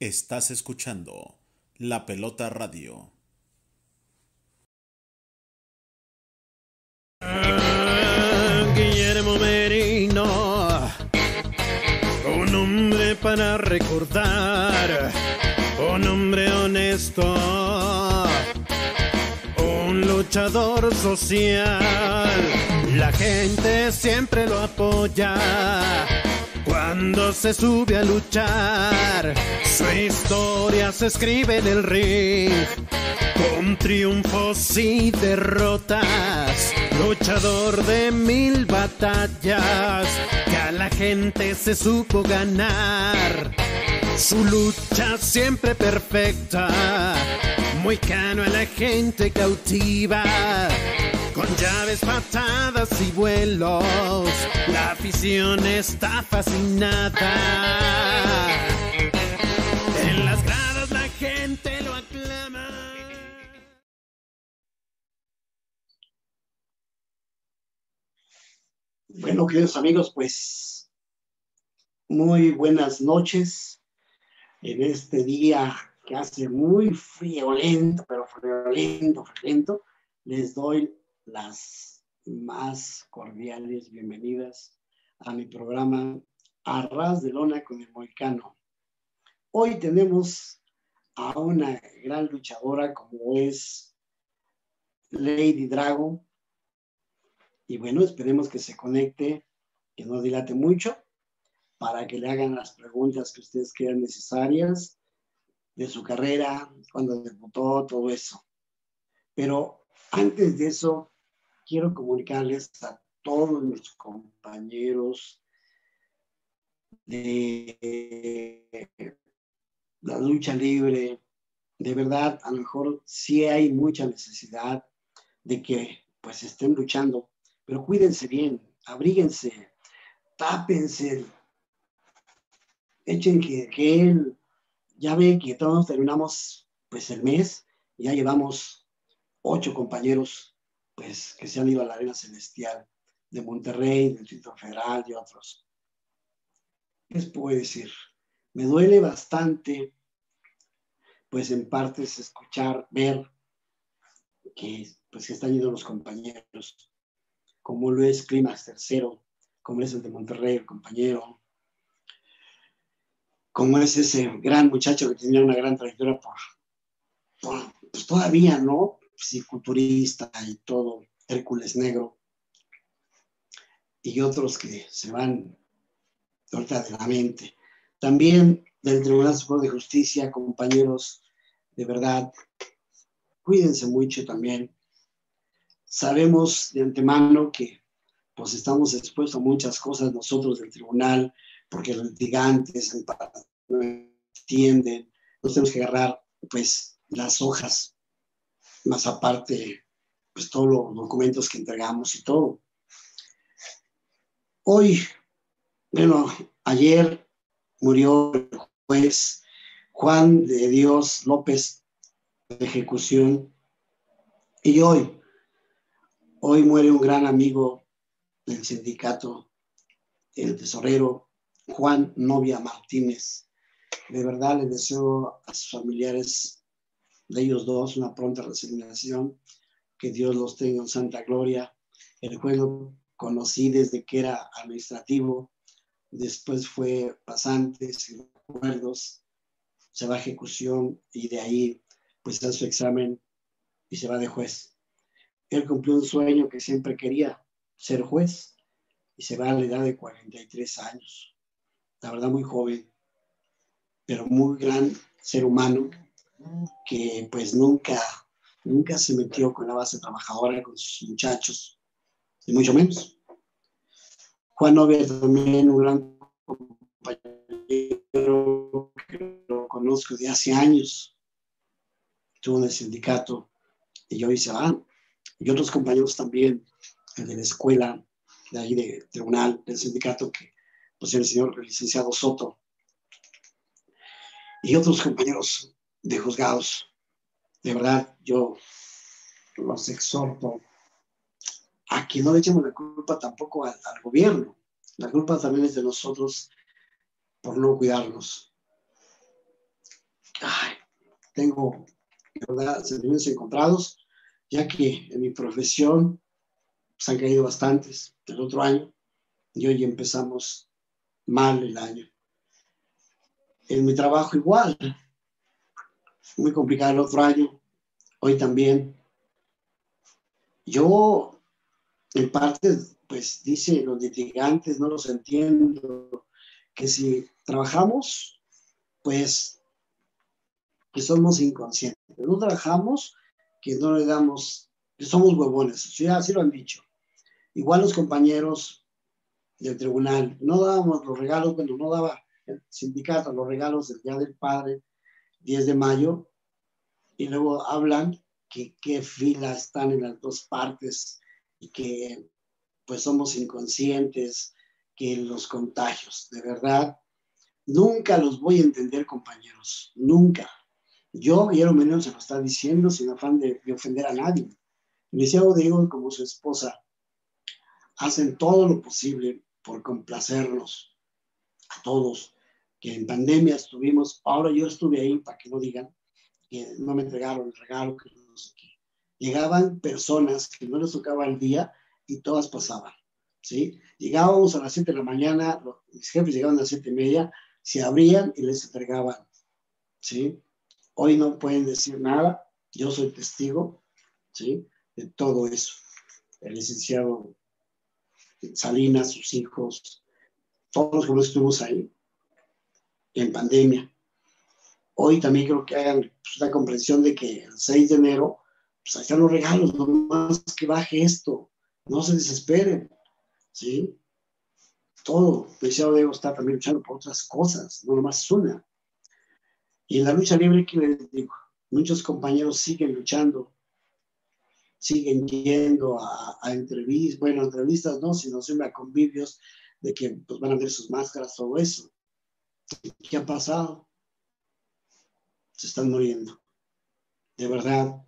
Estás escuchando La Pelota Radio. Guillermo Merino, un hombre para recordar, un hombre honesto, un luchador social. La gente siempre lo apoya cuando se sube a luchar. Su historia se escribe en el ring con triunfos y derrotas, luchador de mil batallas, que a la gente se supo ganar. Su lucha siempre perfecta, muy cano a la gente cautiva. Llaves, patadas y vuelos, la afición está fascinada. En las gradas la gente lo aclama. Bueno, queridos amigos, pues muy buenas noches en este día que hace muy friolento, pero friolento, friolento. Les doy las más cordiales bienvenidas a mi programa Arras de Lona con el Moicano. Hoy tenemos a una gran luchadora como es Lady Drago. Y bueno, esperemos que se conecte, que no dilate mucho, para que le hagan las preguntas que ustedes crean necesarias de su carrera, cuando debutó, todo eso. Pero antes de eso, quiero comunicarles a todos mis compañeros de la lucha libre, de verdad, a lo mejor sí hay mucha necesidad de que pues estén luchando, pero cuídense bien, abríguense, tápense, echen que, él, ya ve que todos terminamos pues el mes, ya llevamos ocho compañeros pues que se han ido a la Arena Celestial de Monterrey, del Distrito Federal y otros. ¿Qué les puedo decir? Me duele bastante, pues en partes escuchar, ver que pues están yendo los compañeros, como lo es Climax Tercero, como es el de Monterrey, el compañero, como es ese gran muchacho que tenía una gran trayectoria pues todavía, ¿no? Psiculturista y todo, Hércules Negro, y otros que se van ahorita de la mente. También del Tribunal Supremo de Justicia, compañeros, de verdad, cuídense mucho también. Sabemos de antemano que pues estamos expuestos a muchas cosas nosotros del tribunal, porque los litigantes no entienden, nos tenemos que agarrar pues las hojas, más aparte pues todos los documentos que entregamos y todo. Hoy, bueno, ayer murió el juez Juan de Dios López de ejecución y hoy, hoy muere un gran amigo del sindicato, el tesorero Juan Novia Martínez. De verdad les deseo a sus familiares de ellos dos una pronta resignación, que Dios los tenga en santa gloria. El juez lo conocí desde que era administrativo, después fue pasante, sin recuerdos, se va a ejecución y de ahí pues da su examen y se va de juez. Él cumplió un sueño que siempre quería, ser juez, y se va a la edad de 43 años. La verdad muy joven, pero muy gran ser humano que pues nunca, nunca se metió con la base trabajadora, con sus muchachos, y mucho menos. Juan Novia también un gran compañero que lo conozco de hace años, estuvo en el sindicato y hoy se va. Y otros compañeros también de la escuela, de ahí de tribunal, del sindicato, que pues el señor el licenciado Soto. Y otros compañeros de juzgados. De verdad, yo los exhorto a que no le echemos la culpa tampoco al, gobierno. La culpa también es de nosotros por no cuidarnos. ay, tengo, verdad, sentimientos encontrados, ya que en mi profesión se han caído bastantes el otro año y hoy empezamos mal el año. En mi trabajo igual, muy complicado el otro año, hoy también. Yo, en parte, pues dice los litigantes, no los entiendo, que si trabajamos, pues que somos inconscientes. No trabajamos, que no le damos, que somos huevones. Ya así lo han dicho. Igual los compañeros del tribunal, no dábamos los regalos, bueno, no daba el sindicato los regalos del Día del Padre, 10 de mayo, y luego hablan que qué fila están en las dos partes y que pues somos inconscientes, que los contagios, de verdad, nunca los voy a entender, compañeros, nunca. Yo, Guillermo Menón, se lo está diciendo sin afán de, de ofender a nadie. Licenciado Diego, como su esposa, hacen todo lo posible por complacernos a todos, que en pandemia estuvimos, ahora yo estuve ahí para que no digan que no me entregaron el regalo, que no sé qué. Llegaban personas que no les tocaba el día y todas pasaban, ¿sí? Llegábamos a las 7 de la mañana, los, mis jefes llegaban a las 7 y media, se abrían y les entregaban, ¿sí? Hoy no pueden decir nada, yo soy testigo, ¿sí? De todo eso. El licenciado Salinas, sus hijos, todos los que estuvimos ahí en pandemia. Hoy también creo que hagan pues, la comprensión de que el 6 de enero, pues ahí están los regalos, nomás que baje esto, no se desesperen, ¿sí? Todo, deseado Diego está también luchando por otras cosas, no nomás una. Y en la lucha libre, ¿qué les digo? Muchos compañeros siguen luchando, siguen yendo a, a entrevistas, bueno, entrevistas no, sino siempre a convivios de que pues, van a ver sus máscaras, todo eso. ¿Qué ha pasado? Se están muriendo. De verdad,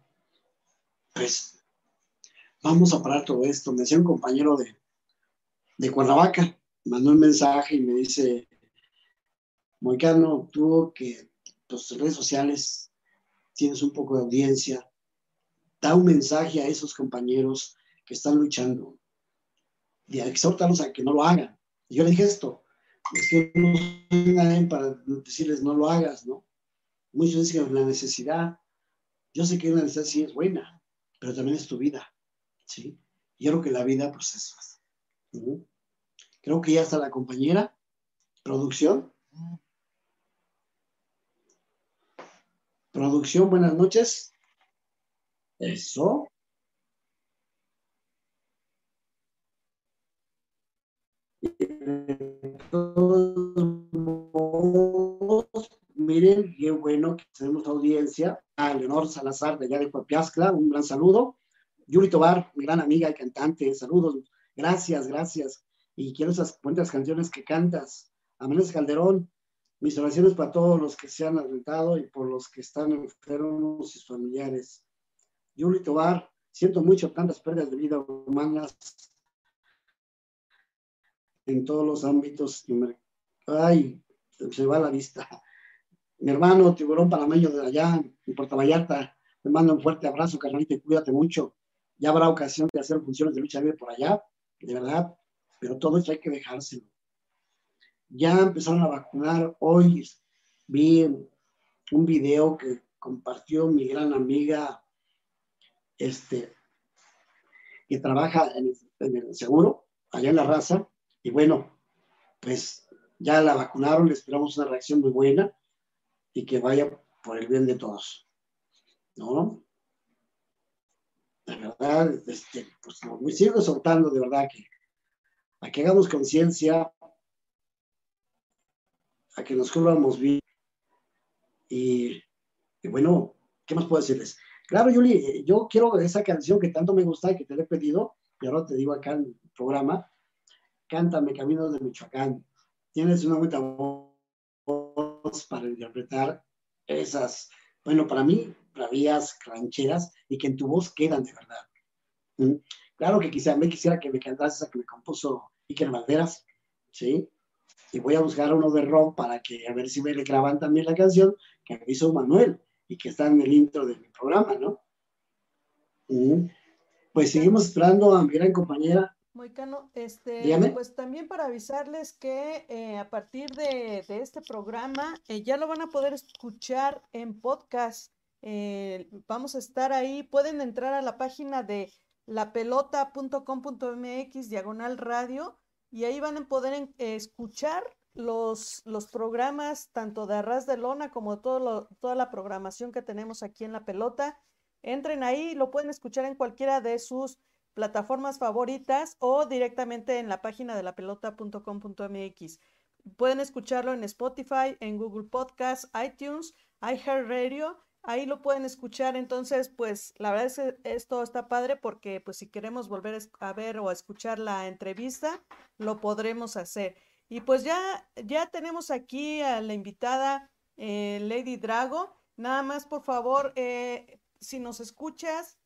pues vamos a parar todo esto. Me decía un compañero de, de Cuernavaca, mandó un mensaje y me dice, Moicano, tú que tus redes sociales tienes un poco de audiencia, da un mensaje a esos compañeros que están luchando y exhórtalos a que no lo hagan. Y yo le dije esto, es que no soy nadie para decirles no lo hagas, ¿no? Muchos dicen la necesidad, yo sé que la necesidad sí es buena, pero también es tu vida, ¿sí? Yo creo que la vida, pues es ¿sí? Creo que ya está la compañera, producción. Producción, buenas noches. Eso. Miren, qué bueno que tenemos audiencia. A Leonor Salazar de allá de Copiazcla, un gran saludo. Yuri Tobar, mi gran amiga y cantante, saludos. Gracias, gracias. Y quiero esas cuantas canciones que cantas. Amenes Calderón, mis oraciones para todos los que se han alentado y por los que están enfermos y sus familiares. Yuri Tobar, siento mucho tantas pérdidas de vida humanas en todos los ámbitos. Ay, se va la vista. Mi hermano, tiburón panameño de allá, en Puerto Vallarta, te mando un fuerte abrazo, carnalito, y cuídate mucho. Ya habrá ocasión de hacer funciones de lucha libre por allá, de verdad, pero todo esto hay que dejárselo. Ya empezaron a vacunar. Hoy vi un video que compartió mi gran amiga, este, que trabaja en en el seguro, allá en la raza, y bueno, pues ya la vacunaron, le esperamos una reacción muy buena y que vaya por el bien de todos. ¿No? De verdad, este, pues me sigo exhortando de verdad que a que hagamos conciencia, a que nos cubramos bien. Y, bueno, ¿qué más puedo decirles? Claro, Yuli, yo quiero esa canción que tanto me gusta y que te la he pedido, y ahora te digo acá en el programa, Cántame Camino de Michoacán. Tienes una buena voz para interpretar esas, bueno, para mí, bravías, rancheras y que en tu voz quedan de verdad. ¿Mm? Claro que quizá me quisiera que me cantases esa que me compuso Iker Valderas, ¿sí? Y voy a buscar uno de rock para que a ver si me le graban también la canción, que hizo Manuel y que está en el intro de mi programa, ¿no? Pues seguimos esperando a mi gran compañera. Moicano, este, pues también para avisarles que eh, a partir de, este programa eh, ya lo van a poder escuchar en podcast. Eh, vamos a estar ahí, pueden entrar a la página de lapelota.com.mx diagonal radio y ahí van a poder escuchar los, los programas tanto de Arras de Lona como todo toda la programación que tenemos aquí en La Pelota. Entren ahí, lo pueden escuchar en cualquiera de sus plataformas favoritas o directamente en la página de lapelota.com.mx. Pueden escucharlo en Spotify, en Google Podcasts, iTunes, iHeartRadio. Ahí lo pueden escuchar. Entonces, pues la verdad es que esto está padre porque pues si queremos volver a ver o a escuchar la entrevista, lo podremos hacer. Y pues ya, ya tenemos aquí a la invitada eh, Lady Drago. Nada más, por favor, eh, si nos escuchas,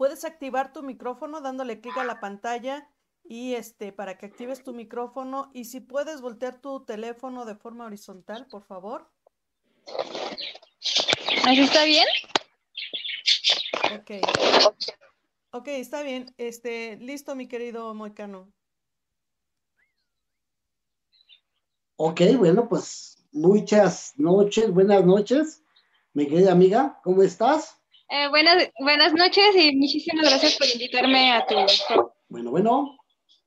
puedes activar tu micrófono dándole clic a la pantalla y este para que actives tu micrófono y si puedes voltear tu teléfono de forma horizontal, por favor. ¿Así está bien? Ok. Ok, está bien. Este, listo, mi querido Moicano. Ok, bueno, pues muchas noches, buenas noches, mi querida amiga, ¿cómo estás? Eh, buenas, buenas noches y muchísimas gracias por invitarme a tu Bueno, bueno.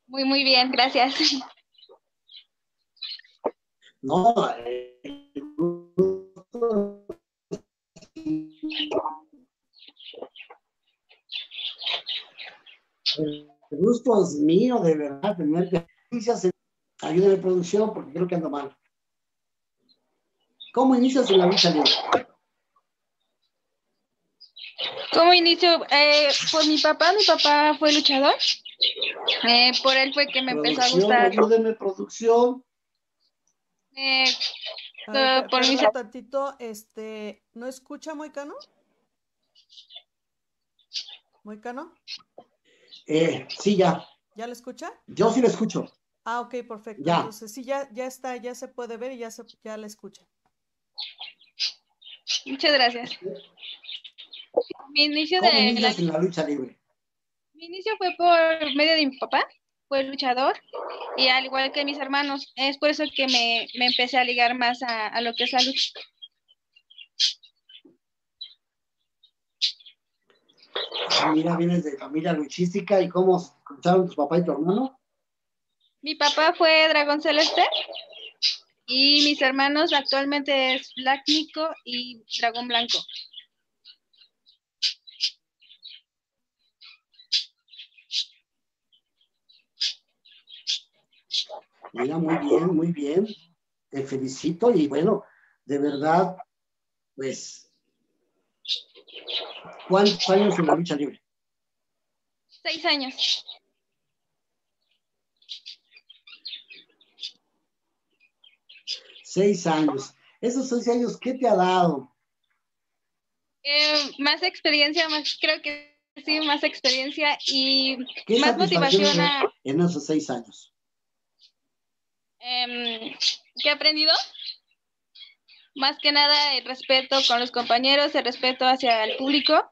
Muy, muy bien, gracias. No, eh, el gusto es mío, de verdad, tener noticias Ayúdame producción porque creo que ando mal. ¿Cómo inicias en la lucha libre? ¿Cómo inicio? Eh, por mi papá, mi papá fue luchador. Eh, por él fue que me empezó a gustar. Ayúdeme, producción. Eh, por mi tantito, este, ¿no escucha Moicano? ¿Moicano? Eh, sí, ya. ¿Ya lo escucha? Yo sí lo escucho. Ah, ok, perfecto. Entonces sí, ya, ya está, ya se puede ver y ya, se, ya la escucha. Muchas gracias. Mi inicio de la... lucha libre? Mi inicio fue por medio de mi papá, fue luchador, y al igual que mis hermanos. Es por eso que me, empecé a ligar más a, lo que es la lucha. Ah, mira, vienes de familia luchística y cómo escucharon tus papá y tu hermano. Mi papá fue Dragón Celeste y mis hermanos actualmente es Black Nico y Dragón Blanco. Mira, muy bien, muy bien. Te felicito y bueno, de verdad, pues, ¿cuántos años en la lucha libre? Seis años. Seis años. Esos seis años, ¿qué te ha dado? Eh, más experiencia, más creo que sí, más experiencia y más motivación en esos seis años. Eh, ¿Qué he aprendido? Más que nada el respeto con los compañeros, el respeto hacia el público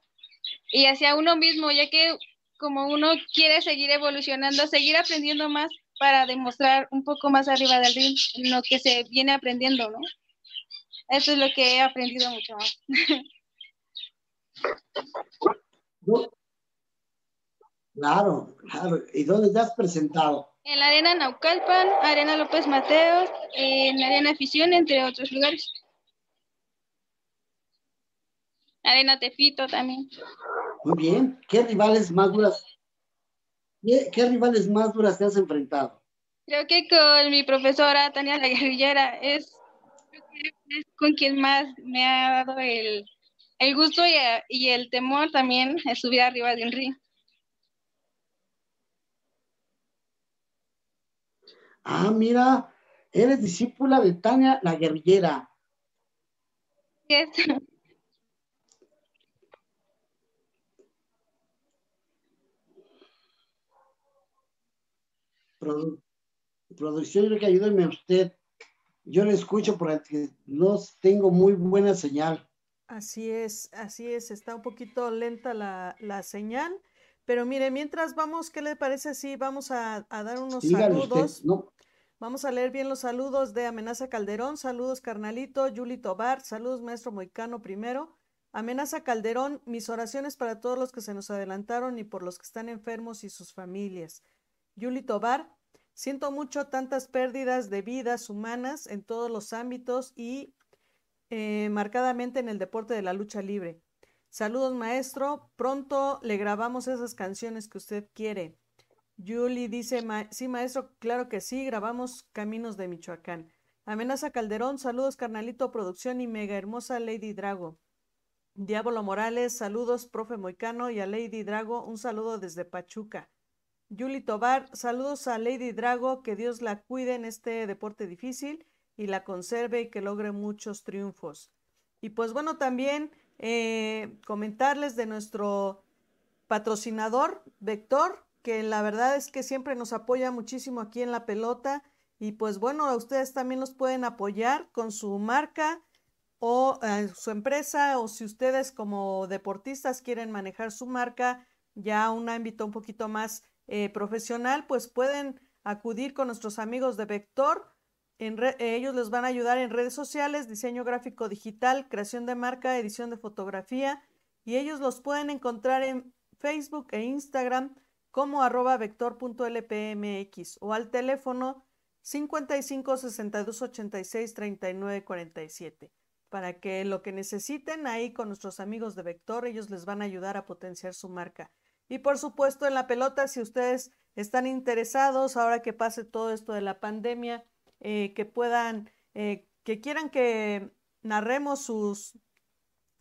y hacia uno mismo, ya que como uno quiere seguir evolucionando, seguir aprendiendo más, para demostrar un poco más arriba del ring lo que se viene aprendiendo, ¿no? Eso es lo que he aprendido mucho más. Claro, claro. ¿Y dónde te has presentado? En la Arena Naucalpan, Arena López Mateos, en Arena Afición, entre otros lugares. Arena Tefito también. Muy bien. ¿Qué rivales más duras ¿Qué, rivales más duras te has enfrentado? Creo que con mi profesora Tania La Guerrillera es, con quien más me ha dado el, gusto y, el temor también de subir arriba de un río. Ah, mira, eres discípula de Tania la guerrillera. producción, creo que ayúdeme usted. Yo le escucho porque no tengo muy buena señal. Así es, así es, está un poquito lenta la, la señal, pero mire, mientras vamos, ¿qué le parece si vamos a, a dar unos Dígale saludos? usted, no, Vamos a leer bien los saludos de Amenaza Calderón, saludos carnalito, Yuli Tobar, saludos maestro Moicano primero. Amenaza Calderón, mis oraciones para todos los que se nos adelantaron y por los que están enfermos y sus familias. Yuli Tobar, siento mucho tantas pérdidas de vidas humanas en todos los ámbitos y eh, marcadamente en el deporte de la lucha libre. Saludos maestro, pronto le grabamos esas canciones que usted quiere. Yuli dice, "Ma- sí, maestro, claro que sí, grabamos Caminos de Michoacán. Amenaza Calderón, saludos, carnalito, producción y mega hermosa Lady Drago. Diablo Morales, saludos, profe Moicano y a Lady Drago, un saludo desde Pachuca. Yuli Tobar, saludos a Lady Drago, que Dios la cuide en este deporte difícil y la conserve y que logre muchos triunfos. Y pues bueno, también eh, comentarles de nuestro patrocinador, Vector, que la verdad es que siempre nos apoya muchísimo aquí en la pelota. Y pues bueno, a ustedes también los pueden apoyar con su marca o eh, su empresa, o si ustedes como deportistas quieren manejar su marca ya a un ámbito un poquito más eh, profesional, pues pueden acudir con nuestros amigos de Vector. Eh, ellos les van a ayudar en redes sociales, diseño gráfico digital, creación de marca, edición de fotografía, y ellos los pueden encontrar en Facebook e Instagram como arroba vector.lpmx o al teléfono 55 62 86 39 47 para que lo que necesiten ahí con nuestros amigos de Vector, ellos les van a ayudar a potenciar su marca. Y por supuesto en la pelota, si ustedes están interesados, ahora que pase todo esto de la pandemia, eh, que puedan, eh, que quieran que narremos sus,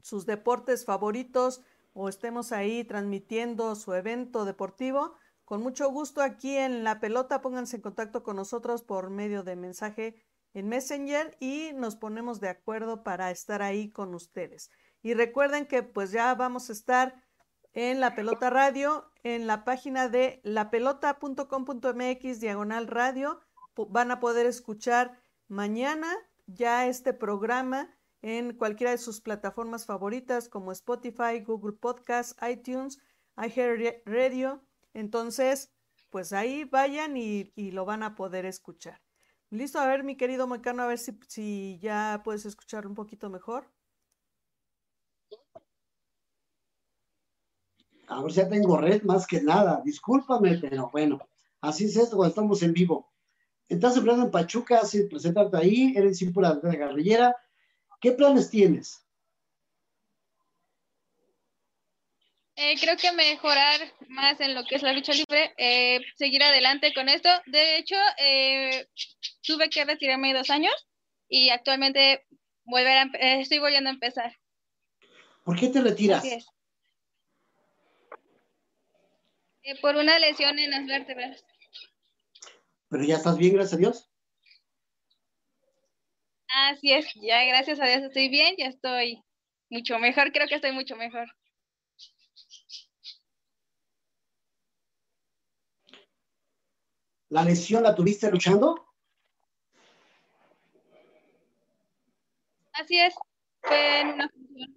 sus deportes favoritos o estemos ahí transmitiendo su evento deportivo, con mucho gusto aquí en la pelota, pónganse en contacto con nosotros por medio de mensaje en Messenger y nos ponemos de acuerdo para estar ahí con ustedes. Y recuerden que pues ya vamos a estar en la pelota radio, en la página de lapelota.com.mx diagonal radio. Van a poder escuchar mañana ya este programa en cualquiera de sus plataformas favoritas como Spotify, Google Podcast, iTunes, iHeartRadio. Entonces, pues ahí vayan y, lo van a poder escuchar. Listo, a ver, mi querido Moicano, a ver si, si ya puedes escuchar un poquito mejor. a ver si ya tengo red más que nada. Discúlpame, pero bueno, así es esto estamos en vivo. Estás empleando en Pachuca, así presentarte ahí, eres discípula de la guerrillera. ¿Qué planes tienes? Eh, creo que mejorar más en lo que es la lucha libre, eh, seguir adelante con esto. De hecho, eh, tuve que retirarme dos años y actualmente volver a, estoy volviendo a empezar. ¿Por qué te retiras? Por una lesión en las vértebras. Pero ya estás bien, gracias a Dios. Así es, ya gracias a Dios estoy bien, ya estoy mucho mejor, creo que estoy mucho mejor. ¿La lesión la tuviste luchando? Así es, fue en una función.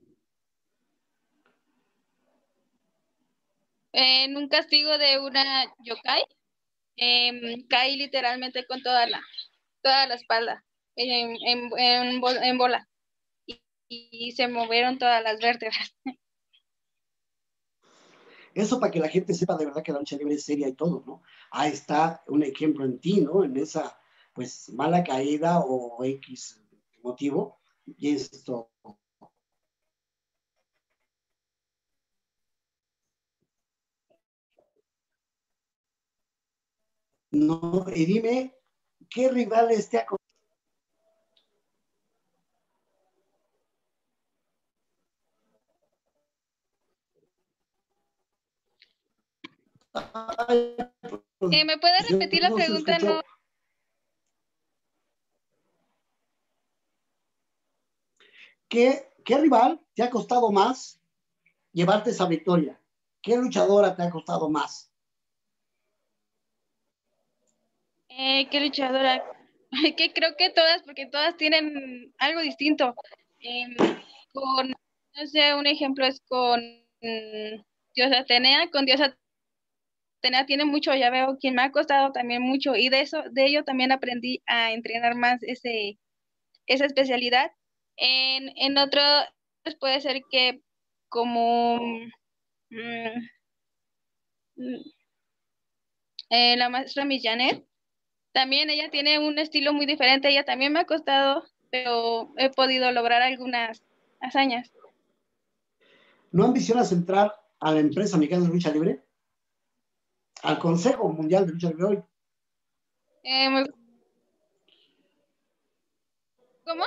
En un castigo de una yokai, em, caí literalmente con toda la, toda la espalda en, en, en bol- en bola y, y se movieron todas las vértebras. Eso para que la gente sepa de verdad que la lucha libre es seria y todo, ¿no? Ahí está un ejemplo en ti, ¿no? En esa, pues, mala caída o X motivo. Y esto. No, y dime, ¿qué rivales te ha pues, Eh, ¿Me puede repetir la pregunta? No, ¿Qué, ¿Qué rival te ha costado más llevarte esa victoria? ¿Qué luchadora te ha costado más? Eh, ¿qué luchadora? que creo que todas, porque todas tienen algo distinto. Em, con, no sé, un ejemplo es con mm, Diosa Atenea, con Diosa Atenea tiene mucho, ya veo, quien me ha costado también mucho, y de eso, de ello también aprendí a entrenar más ese, esa especialidad. En, en otro, pues, puede ser que como mm, mm, eh, la maestra Millanet, también ella tiene un estilo muy diferente, ella también me ha costado, pero he podido lograr algunas hazañas. ¿No ambicionas entrar a la empresa mexicana de lucha libre? Al Consejo Mundial de Lucha Libre hoy. Eh, ¿Cómo?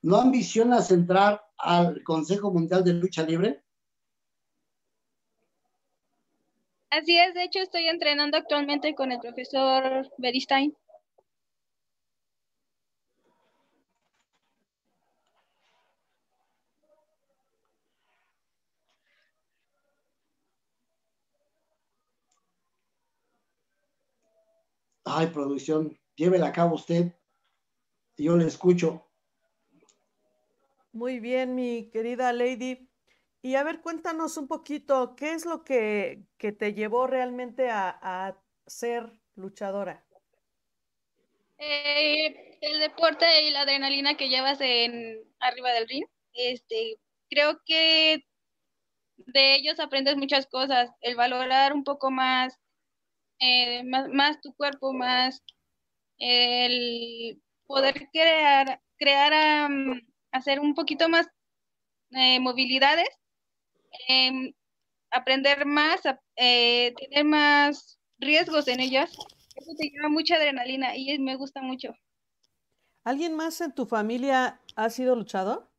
¿No ambicionas entrar al Consejo Mundial de Lucha Libre? Así es, de hecho estoy entrenando actualmente con el profesor Beristain. Ay, producción, llévela a cabo usted. Yo le escucho. Muy bien, mi querida Lady. Y a ver, cuéntanos un poquito, ¿qué es lo que, que te llevó realmente a, a ser luchadora? Eh, el deporte y la adrenalina que llevas en arriba del ring, este, creo que de ellos aprendes muchas cosas, el valorar un poco más, eh, más, más tu cuerpo, más el poder crear, crear, um, hacer un poquito más eh, movilidades eh, aprender más, eh, tener más riesgos en ellas. Eso te lleva mucha adrenalina y me gusta mucho. ¿Alguien más en tu familia ha sido luchador?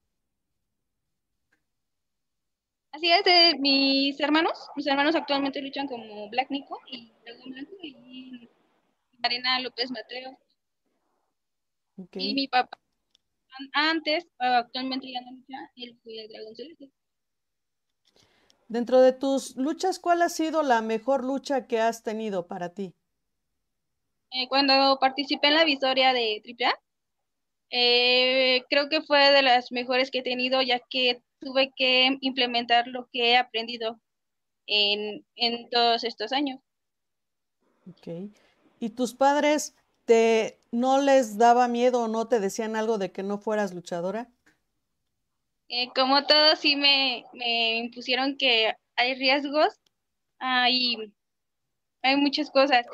Así es, de mis hermanos, mis hermanos actualmente luchan como Black Nico y Dragón Blanco y Marina López Mateo. Okay. Y mi papá, antes, actualmente ya no lucha, él fue Dragón Celeste. Dentro de tus luchas, ¿cuál ha sido la mejor lucha que has tenido para ti? Eh, cuando participé en la visoria de AAA, eh, creo que fue de las mejores que he tenido, ya que tuve que implementar lo que he aprendido en, en todos estos años. Ok. ¿Y tus padres te no les daba miedo o no te decían algo de que no fueras luchadora? Eh, como todos, sí me, me impusieron que hay riesgos, hay, hay muchas cosas,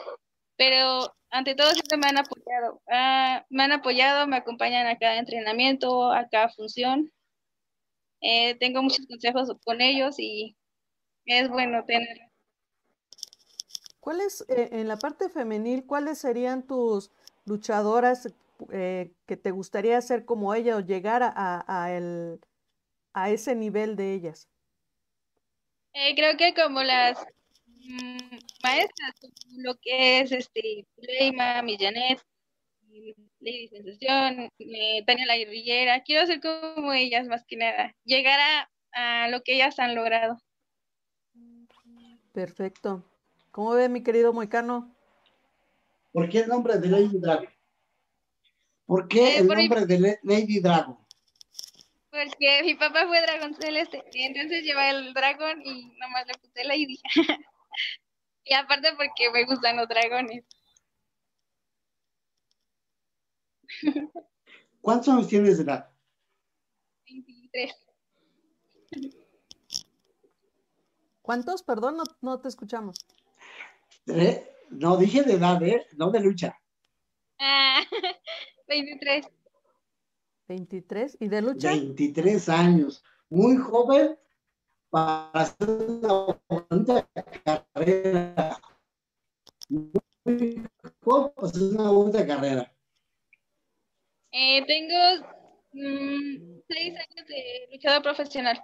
pero ante todo siempre me han apoyado. Ah, me han apoyado, me acompañan a cada entrenamiento, a cada función. Eh, tengo muchos consejos con ellos y es bueno tener. ¿Cuáles, eh, en la parte femenil, cuáles serían tus luchadoras eh, que te gustaría ser como ella o llegar a, a, el, a ese nivel de ellas? Eh, creo que como las mm, maestras, como lo que es este Leima, Millanet, Lady Sensación, eh, Tania la Guerrillera, quiero ser como ellas más que nada, llegar a, a lo que ellas han logrado. Perfecto. ¿Cómo ve mi querido Moicano? ¿Por qué el nombre de Lady Dragon? ¿Por qué Eh, el por mi- nombre de Lady Dragon? Porque mi papá fue dragón celeste, y entonces lleva el dragón y nomás le puse Lady. y aparte porque me gustan los dragones. ¿Cuántos años tienes de edad? 23. ¿Cuántos? Perdón, no, no te escuchamos. ¿Eh? No, dije de edad, ¿eh? No de lucha. Ah, 23. 23. ¿Y de lucha? 23 años. Muy joven para hacer una bonita carrera. Muy joven para hacer una bonita carrera. Eh, tengo mm, seis años de luchador profesional.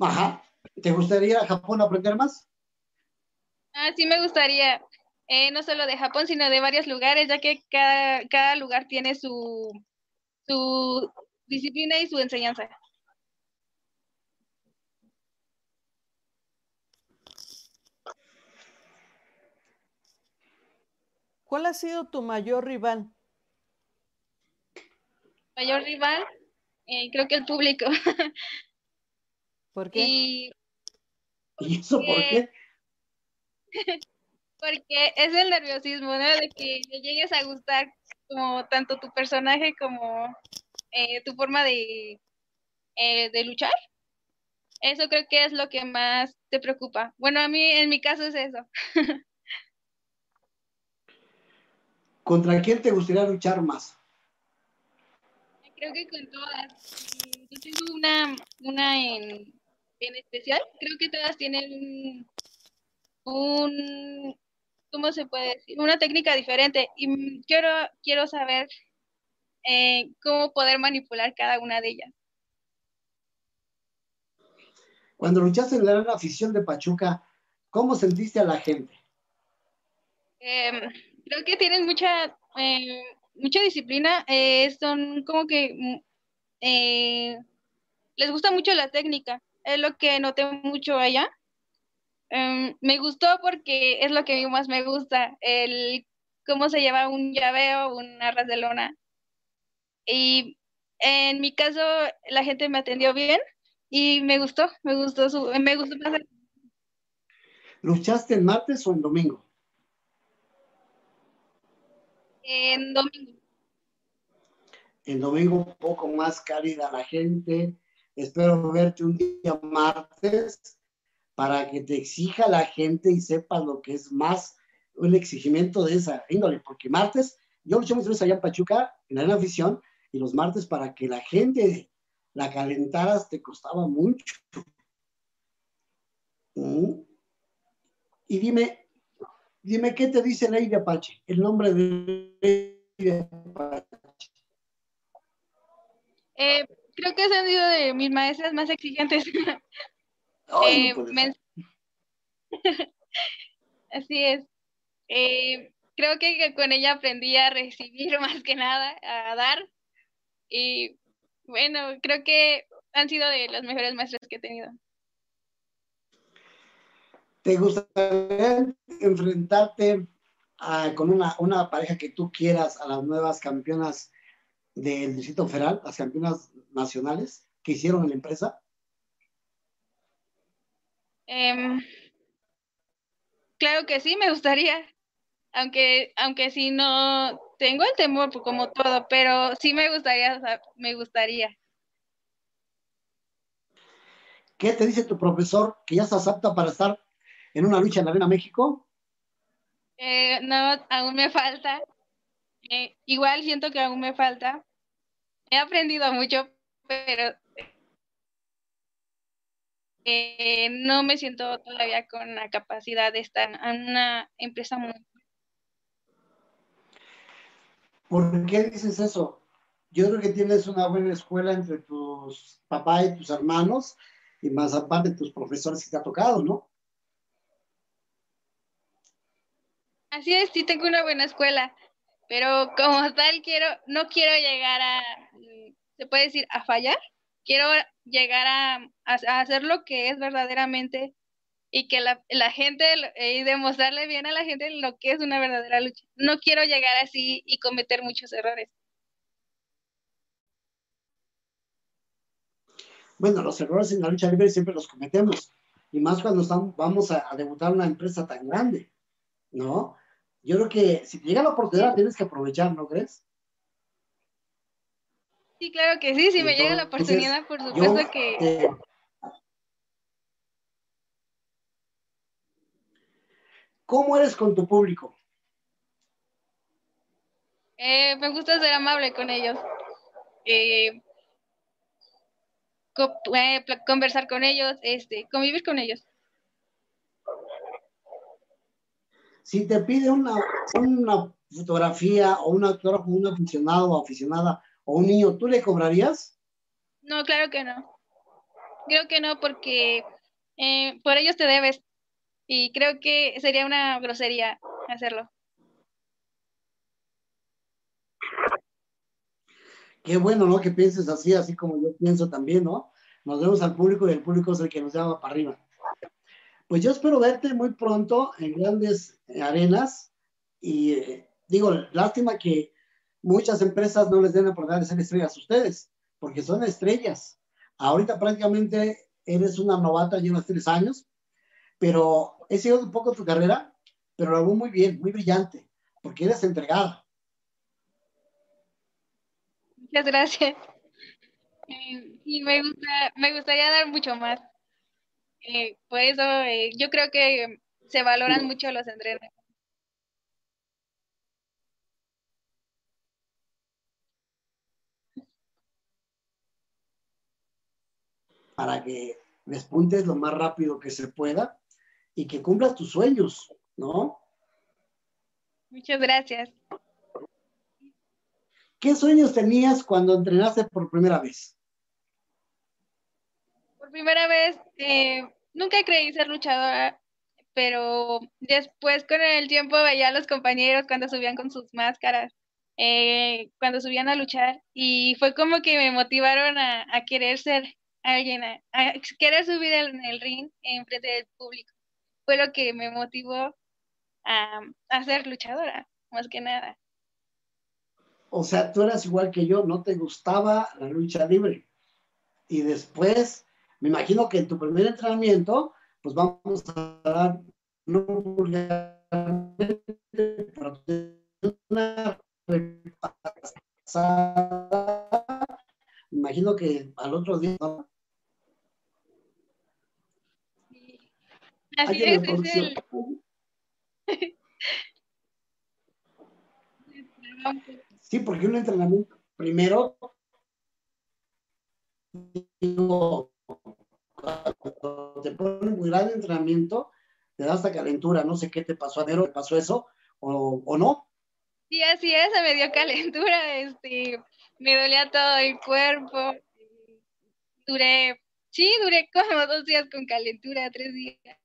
Ajá. ¿Te gustaría ir a Japón a aprender más? Ah, sí me gustaría, eh, no solo de Japón, sino de varios lugares, ya que cada, cada lugar tiene su, su disciplina y su enseñanza. ¿Cuál ha sido tu mayor rival? Mayor rival, eh, creo que el público. ¿Por qué? ¿Y, eso por qué? porque es el nerviosismo, ¿no? De que le llegues a gustar como tanto tu personaje como eh, tu forma de, eh, de luchar. Eso creo que es lo que más te preocupa. Bueno, a mí, en mi caso es eso. ¿Contra quién te gustaría luchar más? Creo que con todas. Yo tengo una, una en, en especial. Creo que todas tienen un, un, ¿cómo se puede decir? Una técnica diferente. Y quiero, quiero saber eh, cómo poder manipular cada una de ellas. Cuando luchaste en la gran afición de Pachuca, ¿cómo sentiste a la gente? Em, creo que tienen mucha, eh, mucha disciplina. eh, son como que mm, eh, les gusta mucho la técnica. Es lo que noté mucho allá. Em, me gustó porque es lo que a mí más me gusta, el cómo se lleva un llaveo, un arras de lona. Y en mi caso, la gente me atendió bien y me gustó, me gustó su, me gustó más el- ¿Luchaste en martes o en domingo? en domingo. En domingo un poco más cálida la gente. Espero verte un día martes para que te exija la gente y sepas lo que es más un exigimiento de esa índole, porque martes, yo luché muchas veces allá en Pachuca, en la afición, y los martes para que la gente la calentaras te costaba mucho. ¿Mm? Y dime, dime, ¿qué te dice Lady Apache? El nombre de Lady Apache. Eh, creo que han sido de mis maestras más exigentes. Ay, Eh, no puede men- Así es. Eh, creo que, que con ella aprendí a recibir más que nada, a dar. Y bueno, creo que han sido de las mejores maestras que he tenido. ¿Te gustaría enfrentarte a- con una, una pareja que tú quieras a las nuevas campeonas del Distrito Federal, las campeonas nacionales que hicieron en la empresa? Em, claro que sí, me gustaría. Aunque, aunque sí no tengo el temor pues, como todo, pero sí me gustaría, o sea, me gustaría. ¿Qué te dice tu profesor que ya estás apta para estar en una lucha en la Arena México? Eh, no, aún me falta. Eh, igual siento que aún me falta. He aprendido mucho, pero eh, no me siento todavía con la capacidad de estar en una empresa muy... ¿Por qué dices eso? Yo creo que tienes una buena escuela entre tus papás y tus hermanos y más aparte tus profesores que te ha tocado, ¿no? Así es, sí tengo una buena escuela, pero como tal quiero, no quiero llegar a, mm, se puede decir, a fallar. Quiero llegar a, hacer lo que es verdaderamente y que la, gente, y demostrarle bien a la gente lo que es una verdadera lucha. No quiero llegar así y cometer muchos errores. Bueno, los errores en la lucha libre siempre los cometemos, y más cuando vamos a, a debutar una empresa tan grande, ¿no? Yo creo que si te llega la oportunidad tienes que aprovechar, ¿no crees? Sí, claro que sí, si me llega la oportunidad, por Yo, supuesto que... eh, ¿Cómo eres con tu público? Eh, me gusta ser amable con ellos. Eh, co- eh, conversar con ellos, este, convivir con ellos. Si te pide una, una fotografía o un autógrafo, un aficionado o aficionada o un niño, ¿tú le cobrarías? No, claro que no. Creo que no, porque eh, por ellos te debes. Y creo que sería una grosería hacerlo. Qué bueno, ¿no? Que pienses así, así como yo pienso también, ¿no? Nos vemos al público y el público es el que nos llama para arriba. Pues yo espero verte muy pronto en grandes arenas y eh, digo, lástima que muchas empresas no les den la oportunidad de ser estrellas a ustedes, porque son estrellas. Ahorita prácticamente eres una novata, llevas tres años, pero he seguido un poco tu carrera, pero lo hago muy bien, muy brillante, porque eres entregada. Muchas gracias. Eh, y me, gusta, me gustaría dar mucho más. Eh, por eso eh, yo creo que se valoran mucho los entrenamientos. Para que despuntes lo más rápido que se pueda y que cumplas tus sueños, ¿no? Muchas gracias. ¿Qué sueños tenías cuando entrenaste por primera vez? Por primera vez, eh, nunca creí ser luchadora, pero después con el tiempo veía a los compañeros cuando subían con sus máscaras, eh, cuando subían a luchar, y fue como que me motivaron a, querer ser alguien, a, querer subir en el ring en frente del público. Fue lo que me motivó a, a ser luchadora, más que nada. O sea, tú eras igual que yo, no te gustaba la lucha libre. Y después me imagino que en tu primer entrenamiento, pues vamos a dar, no una me imagino que al otro día. Así es, es el... Sí, porque un entrenamiento, primero, digo, cuando te ponen muy grande entrenamiento, te da hasta calentura, no sé qué te pasó, Adero, ¿te pasó eso o, o no? Sí, así es, se me dio calentura, este, me dolía todo el cuerpo, duré, sí, duré como dos días con calentura, tres días.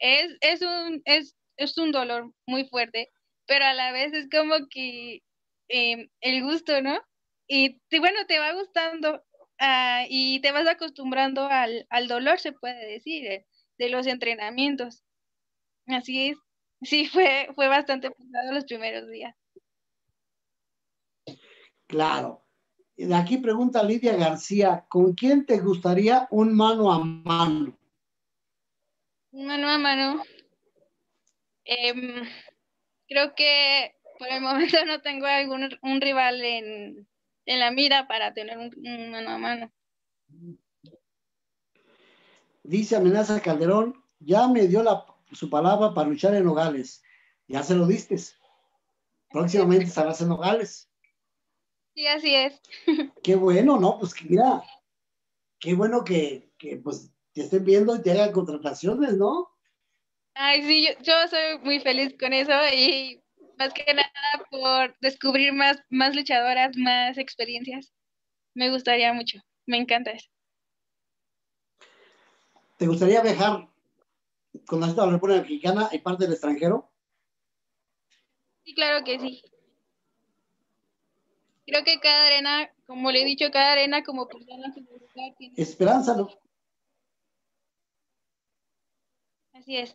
Es, es, un, es, es un dolor muy fuerte, pero a la vez es como que em, el gusto, ¿no? Y bueno, te va gustando Ah, y te vas acostumbrando al, dolor, se puede decir, de los entrenamientos. Así es. Sí, fue, fue bastante pesado los primeros días. Claro. De aquí pregunta Lidia García, ¿con quién te gustaría un mano a mano? Mano a mano. Em, creo que por el momento no tengo algún un rival en, en la mira para tener un, mano a mano. Dice Amenaza Calderón, ya me dio la, su palabra para luchar en Nogales. Ya se lo diste. Próximamente estarás en Nogales. Sí, así es. Qué bueno, ¿no? Pues que mira, qué bueno que, que pues estén viendo y te hagan contrataciones, ¿no? Ay, sí, yo, yo soy muy feliz con eso y más que nada por descubrir más, más luchadoras, más experiencias. Me gustaría mucho, me encanta eso. ¿Te gustaría viajar con la República Mexicana y parte del extranjero? Sí, claro que sí. Creo que cada arena, como le he dicho, cada arena como persona tiene... Esperanza, ¿no? Así es.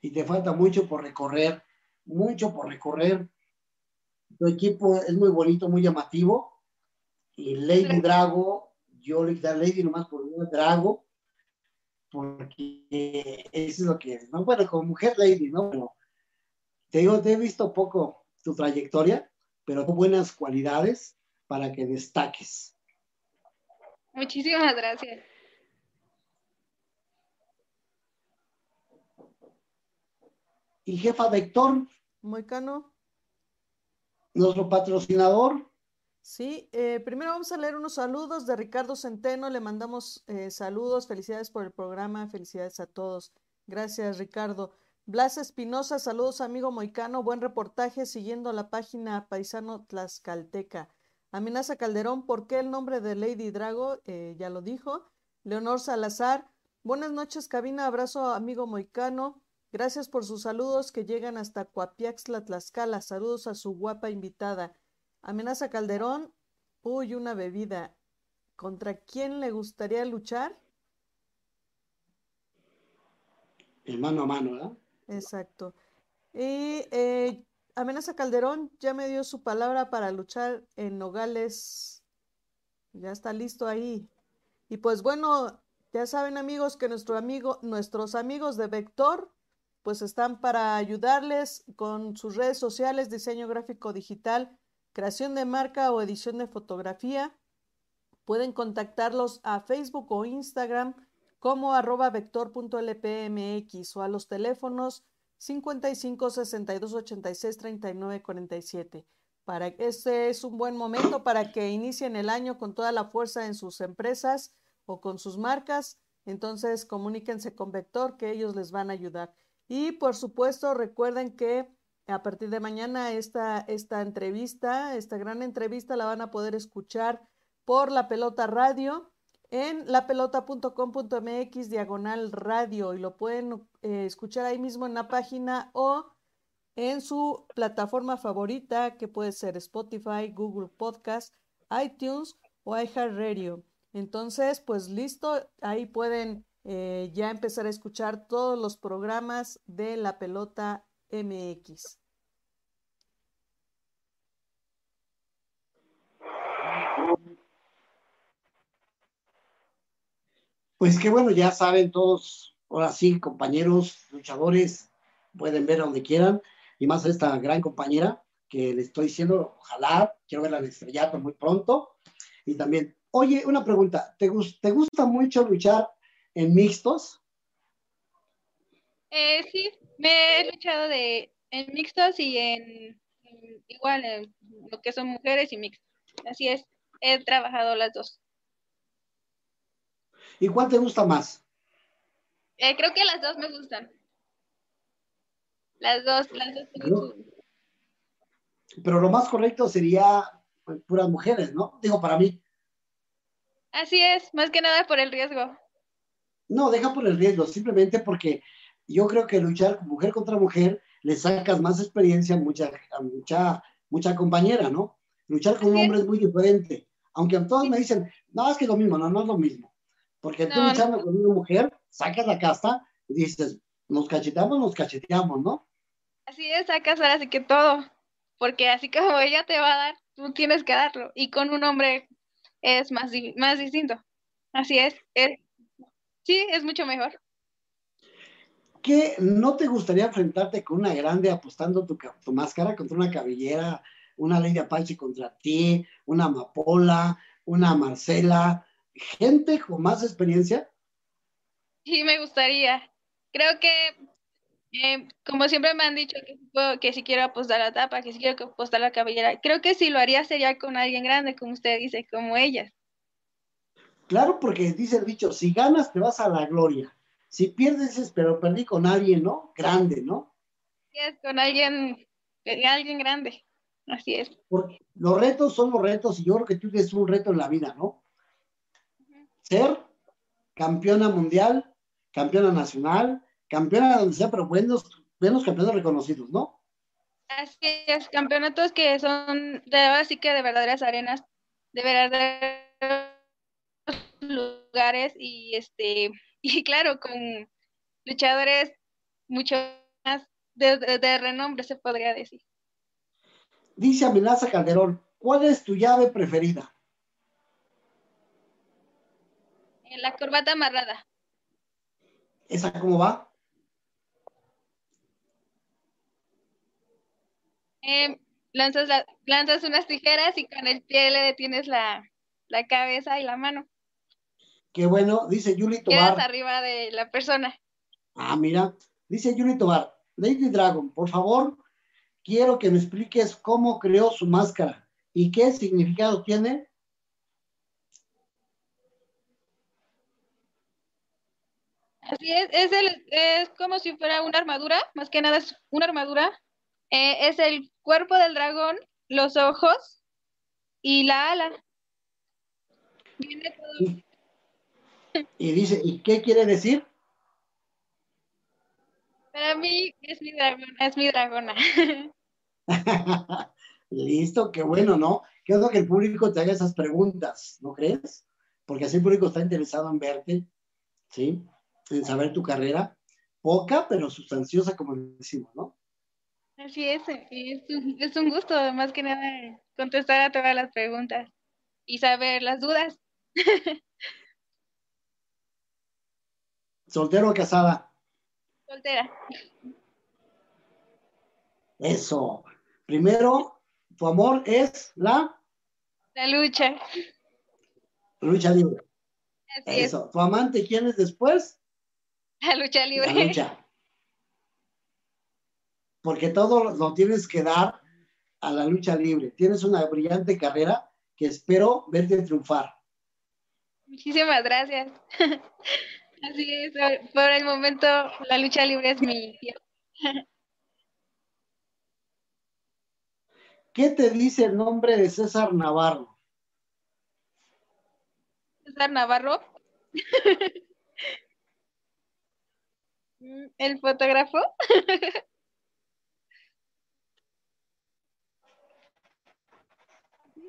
y te falta mucho por recorrer, mucho por recorrer. Tu equipo es muy bonito, muy llamativo. Y Lady Drago, yo le quité a Lady nomás por un Drago, porque eso es lo que es. ¿no? Bueno, como mujer Lady, ¿no? Pero te digo, te he visto poco tu trayectoria, pero buenas cualidades para que destaques. Muchísimas gracias. Y jefa Vector. Moicano. Nuestro patrocinador. Sí, eh, primero vamos a leer unos saludos de Ricardo Centeno. Le mandamos eh, saludos, felicidades por el programa, felicidades a todos. Gracias, Ricardo. Blas Espinosa, saludos, amigo Moicano. Buen reportaje siguiendo la página Paisano Tlaxcalteca. Amenaza Calderón, ¿por qué el nombre de Lady Drago? Eh, ya lo dijo. Leonor Salazar, buenas noches, cabina. Abrazo, amigo Moicano. Gracias por sus saludos que llegan hasta Coapiaxla, Tlaxcala. Saludos a su guapa invitada. Amenaza Calderón. Uy, una bebida. ¿Contra quién le gustaría luchar? El mano a mano, ¿verdad? Exacto. Y eh, Amenaza Calderón ya me dio su palabra para luchar en Nogales. Ya está listo ahí. Y pues bueno, ya saben amigos que nuestro amigo, nuestros amigos de Vector pues están para ayudarles con sus redes sociales, diseño gráfico digital, creación de marca o edición de fotografía. Pueden contactarlos a Facebook o Instagram como arroba vector.lpmx o a los teléfonos 55 62 86 39 47. Para, este es un buen momento para que inicien el año con toda la fuerza en sus empresas o con sus marcas. Entonces comuníquense con Vector que ellos les van a ayudar. Y por supuesto recuerden que a partir de mañana esta, esta entrevista, esta gran entrevista la van a poder escuchar por la pelota radio en lapelota.com.mx diagonal radio y lo pueden eh, escuchar ahí mismo en la página o en su plataforma favorita que puede ser Spotify, Google Podcast, iTunes o iHeartRadio. Entonces, pues listo, ahí pueden eh, ya empezar a escuchar todos los programas de la pelota MX. Pues qué bueno, ya saben todos, ahora sí, compañeros, luchadores, pueden ver a donde quieran, y más a esta gran compañera que le estoy diciendo, ojalá, quiero verla en estrellato muy pronto. Y también, oye, una pregunta, ¿te, ¿te gusta mucho luchar en mixtos? Eh, sí, me he luchado de, en mixtos y en, igual en lo que son mujeres y mixtos. Así es, he trabajado las dos. ¿Y cuál te gusta más? Eh, creo que las dos me gustan. Las dos, las dos. Pero, lo más correcto sería pues, puras mujeres, ¿no? Digo, para mí. Así es, más que nada por el riesgo. No, deja por el riesgo, simplemente porque yo creo que luchar mujer contra mujer le sacas más experiencia a mucha, mucha, mucha compañera, ¿no? Luchar con un hombre es muy diferente. Aunque todos me dicen, no, es que es lo mismo, no, no es lo mismo. Porque tú luchando con una mujer, sacas la casta y dices, nos cacheteamos, nos cacheteamos, ¿no? Así es, sacas ahora sí que todo. Porque así como ella te va a dar, tú tienes que darlo. Y con un hombre es más, más distinto. Así es. Sí, es mucho mejor. ¿Qué no te gustaría enfrentarte con una grande apostando tu, tu máscara contra una cabellera, una Lady Apache contra ti, una Amapola, una Marcela, gente con más experiencia? Sí, me gustaría. Creo que, eh, como siempre me han dicho, que, que si quiero apostar la tapa, que si quiero apostar la cabellera, creo que si lo haría sería con alguien grande, como usted dice, como ellas. Claro, porque dice el dicho, si ganas te vas a la gloria. Si pierdes es, pero perdí con alguien, ¿no? Grande, ¿no? Sí, es con alguien, eh, alguien grande. Así es. Porque los retos son los retos y yo creo que tú tienes un reto en la vida, ¿no? ser campeona mundial, campeona nacional, campeona donde sea, pero buenos, buenos campeones reconocidos, ¿no? Así es, campeonatos que son de así que de verdaderas arenas, de verdaderos lugares y este y claro con luchadores mucho más de, de renombre se podría decir. Dice Amenaza Calderón, ¿cuál es tu llave preferida? la corbata amarrada. ¿Esa cómo va? Em, lanzas, lanzas unas tijeras y con el pie le detienes la, cabeza y la mano. Qué bueno, dice Yuli Tobar. Quedas arriba de la persona. Ah, mira, dice Yuli Tobar, Lady Dragon, por favor, quiero que me expliques cómo creó su máscara y qué significado tiene Así es, es, el, es como si fuera una armadura, más que nada es una armadura. Eh, es el cuerpo del dragón, los ojos y la ala. Y dice, ¿y qué quiere decir? Para mí es mi dragón, es mi dragona. Listo, qué bueno, ¿no? Qué bueno que el público te haga esas preguntas, ¿no crees? Porque así el público está interesado en verte, ¿sí? en saber tu carrera, poca pero sustanciosa, como decimos, ¿no? Así es, es un, es un gusto, más que nada, contestar a todas las preguntas y saber las dudas. ¿Soltero o casada? Soltera. Eso. Primero, tu amor es la La lucha. lucha libre. Así es, Eso. ¿Tu amante quién es después? la lucha libre. La lucha. Porque todo lo tienes que dar a la lucha libre. Tienes una brillante carrera que espero verte triunfar. Muchísimas gracias. Así es, por- el momento la lucha libre es mi ¿Qué te dice el nombre de César Navarro? César Navarro. Mm, El fotógrafo.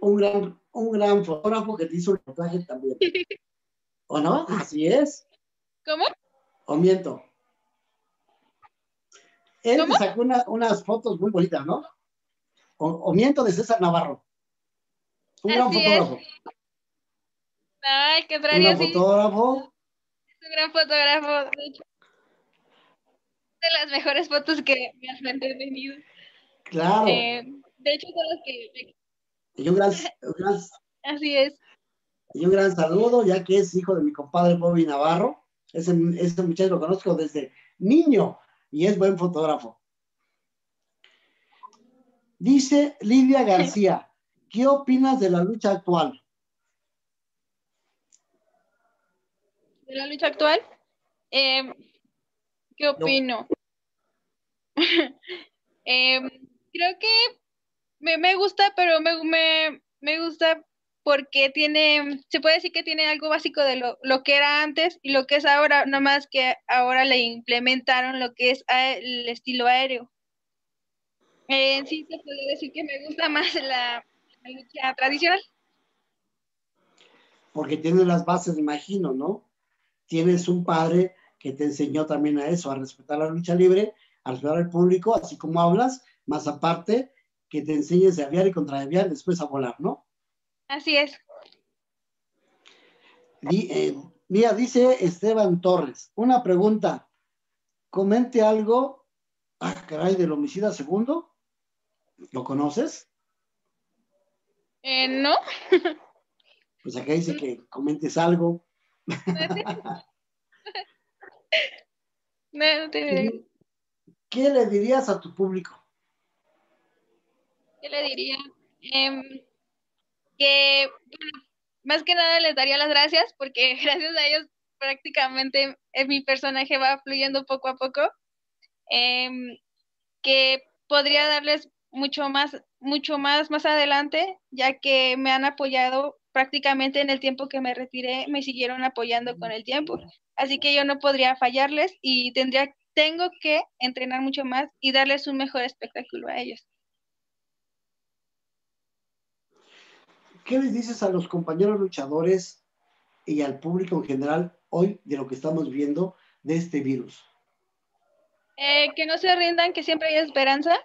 Un gran, un gran fotógrafo que te hizo un reportaje también. ¿O no? Así es. ¿Cómo? ¿O miento? Él ¿Cómo? sacó una- unas fotos muy bonitas, ¿no? O, o miento de César Navarro. Un gran Así es. fotógrafo. Ay, Un gran sí. fotógrafo. Es un gran fotógrafo. De hecho, de las mejores fotos que me has mantenido. Claro. Eh, de hecho, son las que. Y un gran, un gran- Así es. y un gran saludo, ya que es hijo de mi compadre Bobby Navarro. Ese, ese muchacho lo conozco desde niño y es buen fotógrafo. Dice Lidia García, ¿qué opinas de la lucha actual? De la lucha actual. eh, ¿Qué opino? Eh, creo que me, me gusta, pero me, me, me gusta porque tiene, se puede decir que tiene algo básico de lo, lo que era antes y lo que es ahora, no más que ahora le implementaron lo que es el estilo aéreo. Eh, en sí se puede decir que me gusta más la, lucha tradicional. Porque tienes las bases, imagino, ¿no? Tienes un padre que te enseñó también a eso, a respetar la lucha libre, a respetar al público, así como hablas, más aparte que te enseñes a aviar y contraaviar, después a volar, ¿no? Así es. Di- eh, mira, dice Esteban Torres, una pregunta, comente algo, ah, caray, del homicida segundo, ¿lo conoces? Eh, ¿no? Pues acá dice que comentes algo. No, no te- ¿Qué le dirías a tu público? ¿Qué le diría? Em, que, más que nada les daría las gracias porque gracias a ellos prácticamente eh, mi personaje va fluyendo poco a poco. Em, que podría darles mucho más, mucho más más adelante, ya que me han apoyado prácticamente en el tiempo que me retiré, me siguieron apoyando con el tiempo. Así que yo no podría fallarles y tendría, tengo que entrenar mucho más y darles un mejor espectáculo a ellos. ¿Qué les dices a los compañeros luchadores y al público en general hoy de lo que estamos viendo de este virus? Eh, que no se rindan, que siempre hay esperanza.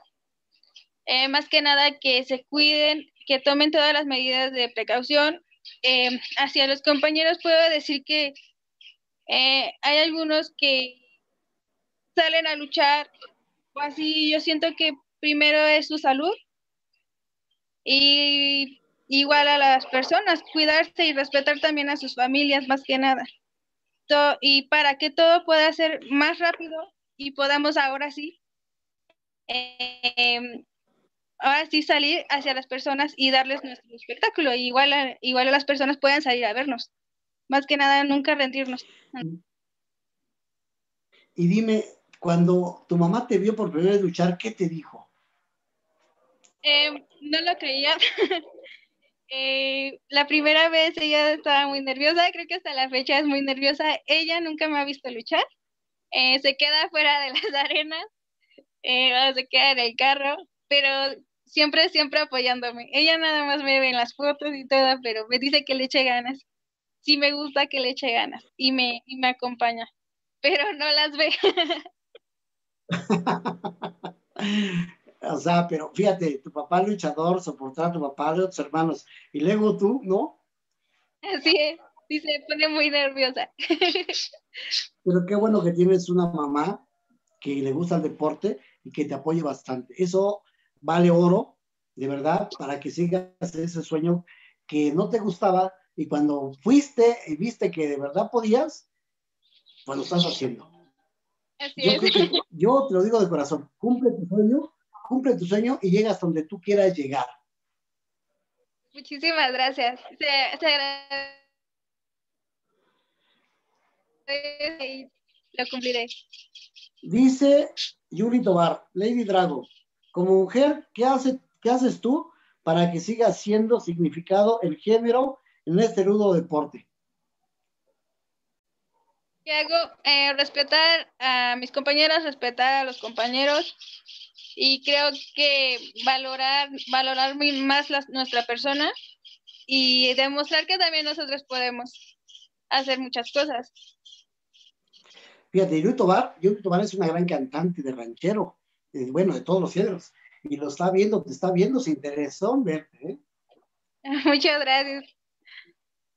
Eh, más que nada que se cuiden, que tomen todas las medidas de precaución. Eh, hacia los compañeros puedo decir que hay algunos que salen a luchar o así. Yo siento que primero es su salud y igual a las personas, cuidarse y respetar también a sus familias más que nada. To- y para que todo pueda ser más rápido y podamos ahora sí, eh, ahora sí salir hacia las personas y darles nuestro espectáculo. Igual a, igual a las personas puedan salir a vernos. Más que nada, nunca rendirnos. Y dime, cuando tu mamá te vio por primera vez luchar, ¿qué te dijo? Eh, no lo creía. Eh, la primera vez ella estaba muy nerviosa, creo que hasta la fecha es muy nerviosa. Ella nunca me ha visto luchar. Eh, se queda fuera de las arenas, eh, se queda en el carro, pero siempre, siempre apoyándome. Ella nada más me ve en las fotos y todo, pero me dice que le eche ganas. Sí me gusta que le eche ganas y me, y me acompaña, pero no las ve. O sea, pero fíjate, tu papá luchador, soportar a tu papá de otros hermanos, y luego tú, ¿no? Así es, sí se pone muy nerviosa. Pero qué bueno que tienes una mamá que le gusta el deporte y que te apoye bastante. Eso vale oro, de verdad, para que sigas ese sueño que no te gustaba y cuando fuiste y viste que de verdad podías, pues lo estás haciendo. Así Yo, es. que- yo te lo digo de corazón, cumple tu sueño, cumple tu sueño y llegas donde tú quieras llegar. Muchísimas gracias. Se, se agradece y lo cumpliré. Dice Yuri Tobar, Lady Drago, como mujer, ¿qué, hace, ¿qué haces tú para que siga siendo significado el género en este rudo deporte? ¿Qué hago? Eh, respetar a mis compañeras, respetar a los compañeros y creo que valorar, valorar muy más la- nuestra persona y demostrar que también nosotros podemos hacer muchas cosas. Fíjate, Yuri Tobar, Yuri Tobar es una gran cantante de ranchero, eh, bueno, de todos los géneros, y lo está viendo, te está viendo, se interesó en verte, ¿eh? Muchas gracias.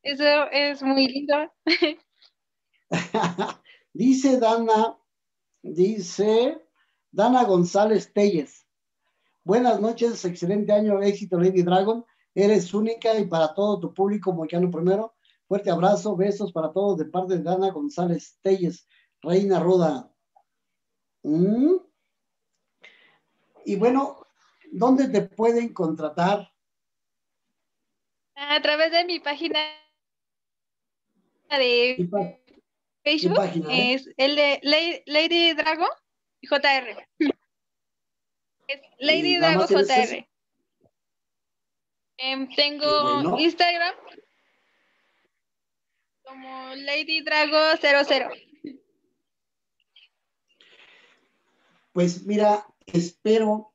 Eso es muy lindo. dice Dana, dice Dana González Telles. Buenas noches, excelente año, éxito Lady Dragon. Eres única y para todo tu público moicano primero. Fuerte abrazo, besos para todos de parte de Dana González Telles, Reina Ruda. Mm. Y bueno, ¿dónde te pueden contratar? A través de mi página ¿Qué de Facebook página, eh? es el de Lady, Lady Drago JR. Es Lady ¿Y nada Drago JR. Em, tengo bueno. Instagram como Lady Drago 00. Pues mira, espero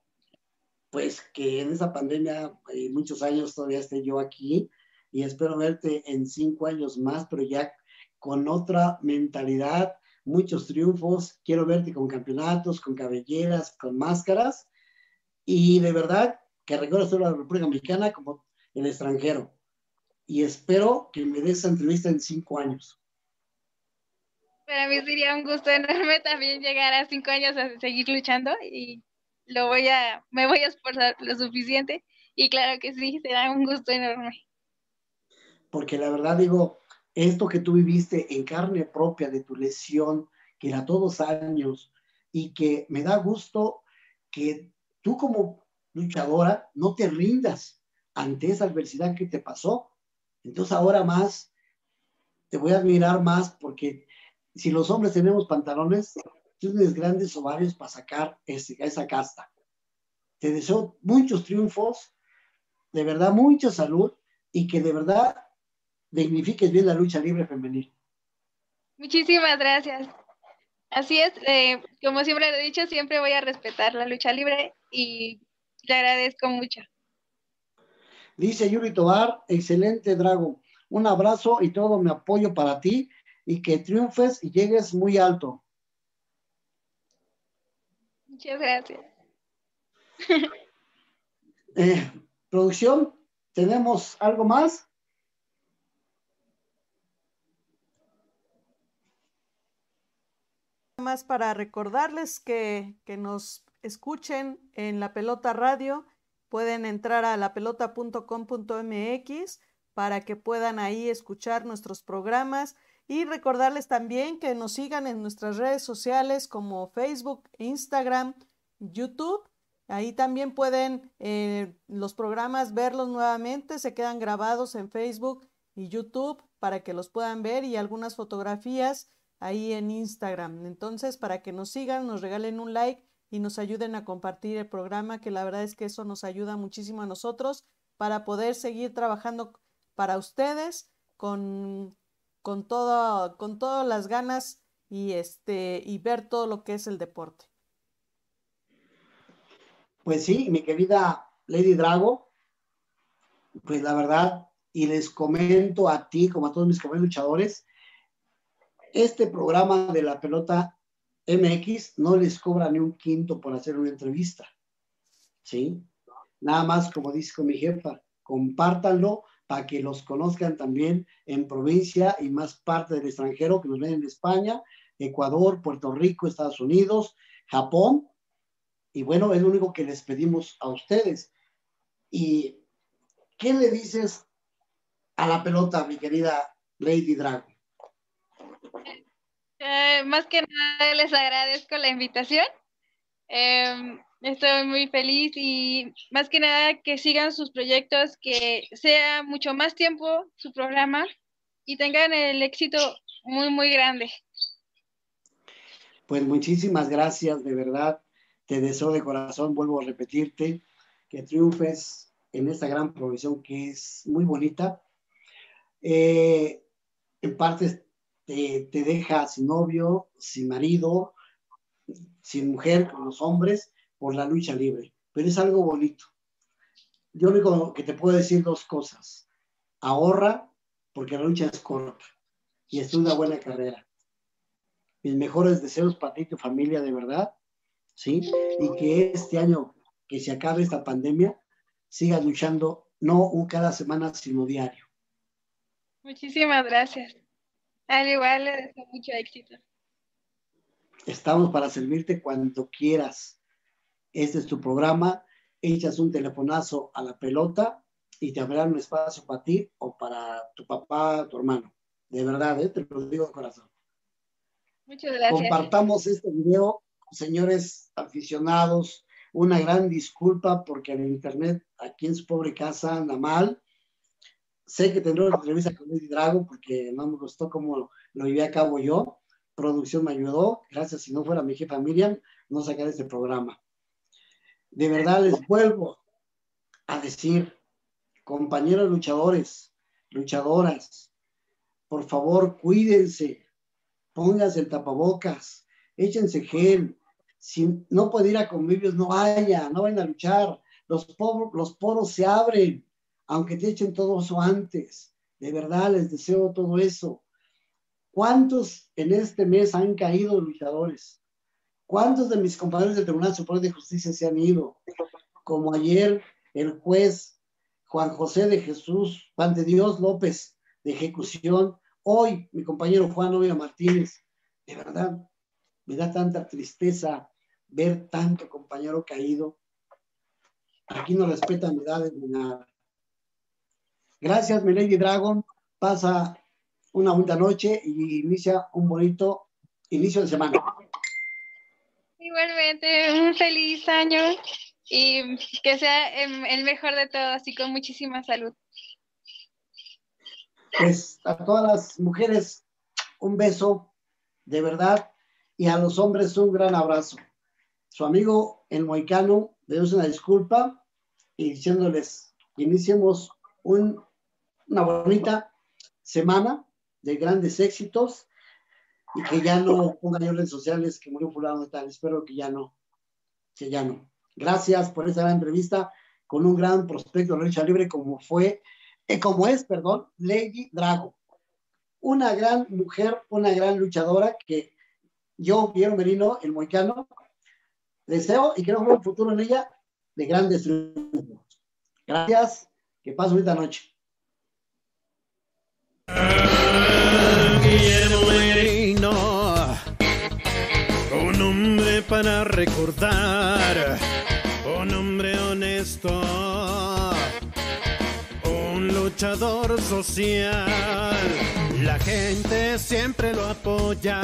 pues que en esa pandemia eh, muchos años todavía esté yo aquí y espero verte en cinco años más, pero ya con otra mentalidad, muchos triunfos. Quiero verte con campeonatos, con cabelleras, con máscaras y de verdad que recuerdo solo la República Mexicana como el extranjero. Y espero que me des esa entrevista en cinco años. Para mí sería un gusto enorme también llegar a cinco años a seguir luchando y lo voy a, me voy a esforzar lo suficiente y claro que sí, será un gusto enorme. porque la verdad digo, esto que tú viviste en carne propia de tu lesión, que era todos años, y que me da gusto que tú como luchadora no te rindas ante esa adversidad que te pasó. Entonces ahora más, te voy a admirar más porque si los hombres tenemos pantalones, tú tienes grandes ovarios para sacar ese, esa casta. Te deseo muchos triunfos, de verdad mucha salud y que de verdad dignifiques bien la lucha libre femenil. Muchísimas gracias. Así es, eh, como siempre lo he dicho, siempre voy a respetar la lucha libre y le agradezco mucho. Dice Yuri Tobar, excelente Drago. Un abrazo y todo mi apoyo para ti y que triunfes y llegues muy alto. Muchas gracias. Eh, producción, ¿tenemos algo más? Más para recordarles que, que nos escuchen en la pelota radio. Pueden entrar a lapelota.com.mx para que puedan ahí escuchar nuestros programas y recordarles también que nos sigan en nuestras redes sociales como Facebook, Instagram, YouTube. Ahí también pueden eh, los programas verlos nuevamente, se quedan grabados en Facebook y YouTube para que los puedan ver y algunas fotografías ahí en Instagram. Entonces, para que nos sigan, nos regalen un like y nos ayuden a compartir el programa, que la verdad es que eso nos ayuda muchísimo a nosotros para poder seguir trabajando para ustedes con, con, todo, con todas las ganas y, este, y ver todo lo que es el deporte. Pues sí, mi querida Lady Drago, pues la verdad, y les comento a ti, como a todos mis compañeros luchadores, este programa de la pelota MX no les cobra ni un quinto por hacer una entrevista. ¿sí? Nada más, como dice mi jefa, compártanlo para que los conozcan también en provincia y más parte del extranjero que nos ven en España, Ecuador, Puerto Rico, Estados Unidos, Japón. Y bueno, es lo único que les pedimos a ustedes. ¿Y qué le dices a la pelota, mi querida Lady Dragon? Eh, más que nada les agradezco la invitación. Em, estoy muy feliz y más que nada que sigan sus proyectos, que sea mucho más tiempo su programa y tengan el éxito muy, muy grande. Pues muchísimas gracias, de verdad. Te deseo de corazón, vuelvo a repetirte, que triunfes en esta gran profesión que es muy bonita. Eh, en parte te, deja sin novio, sin marido, sin mujer, con los hombres, por la lucha libre. Pero es algo bonito. Yo único que te puedo decir dos cosas. Ahorra, porque la lucha es corta y es una buena carrera. Mis mejores deseos para ti y tu familia, de verdad. ¿Sí? Y que este año que se acabe esta pandemia, sigas luchando, no un cada semana, sino diario. Muchísimas gracias. Al igual, le deseo mucho éxito. Estamos para servirte cuando quieras. Este es tu programa. Echas un telefonazo a la pelota y te abrirán un espacio para ti o para tu papá, tu hermano. De verdad, ¿eh? te lo digo de corazón. Muchas gracias. Compartamos este video, señores aficionados. Una gran disculpa porque el internet aquí en su pobre casa anda mal. Sé que tendré una entrevista con Lady Drago porque no me gustó cómo lo llevé a cabo yo. Producción me ayudó. Gracias. Si no fuera mi jefa Miriam, no sacaría este programa. De verdad les vuelvo a decir, compañeros luchadores, luchadoras, por favor, cuídense, pónganse el tapabocas, échense gel. Si no puede ir a convivios, no vaya, no vayan a luchar. Los poros se abren, aunque te echen todo eso antes. De verdad, les deseo todo eso. ¿Cuántos en este mes han caído luchadores? ¿Cuántos de mis compañeros del Tribunal Superior de Justicia se han ido? Como ayer el juez Juan José de Jesús, Juan de Dios López, de ejecución. Hoy mi compañero Juan Novia Martínez. De verdad, me da tanta tristeza ver tanto compañero caído. Aquí no respetan edades ni nada. Gracias, mi Lady Dragon. Pasa una bonita noche y inicia un bonito inicio de semana. Igualmente, un feliz año y que sea el mejor de todos y con muchísima salud. Pues a todas las mujeres un beso de verdad y a los hombres un gran abrazo. Su amigo el Moicano le una disculpa y diciéndoles iniciemos un, una bonita semana de grandes éxitos y que ya no pongan en redes sociales que murió fulano de tal. Espero que ya no, que ya no. Gracias por esta gran entrevista con un gran prospecto de lucha libre como fue, eh, como es, perdón, Lady Drago. Una gran mujer, una gran luchadora que yo, Piero Merino, el moicano, deseo y creo que un futuro en ella de grandes triunfos. Gracias, que pasen bonita noche. Guillermo Merino, un hombre para recordar, un hombre honesto, un luchador social. La gente siempre lo apoya.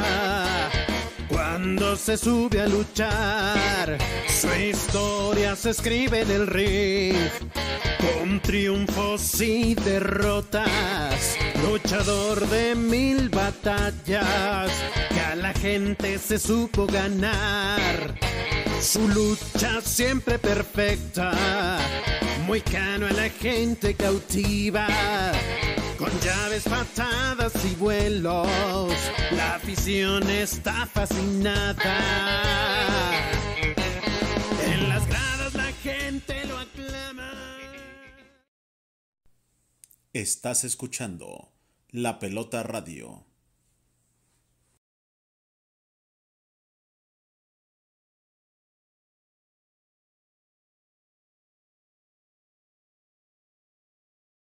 Cuando se sube a luchar. Su historia se escribe en el ring. Con triunfos y derrotas, luchador de mil batallas, que a la gente se supo ganar. Su lucha siempre perfecta, muy cano a la gente cautiva. Con llaves, patadas y vuelos, la afición está fascinada. En las gradas la gente lo aclama. Estás escuchando La Pelota Radio.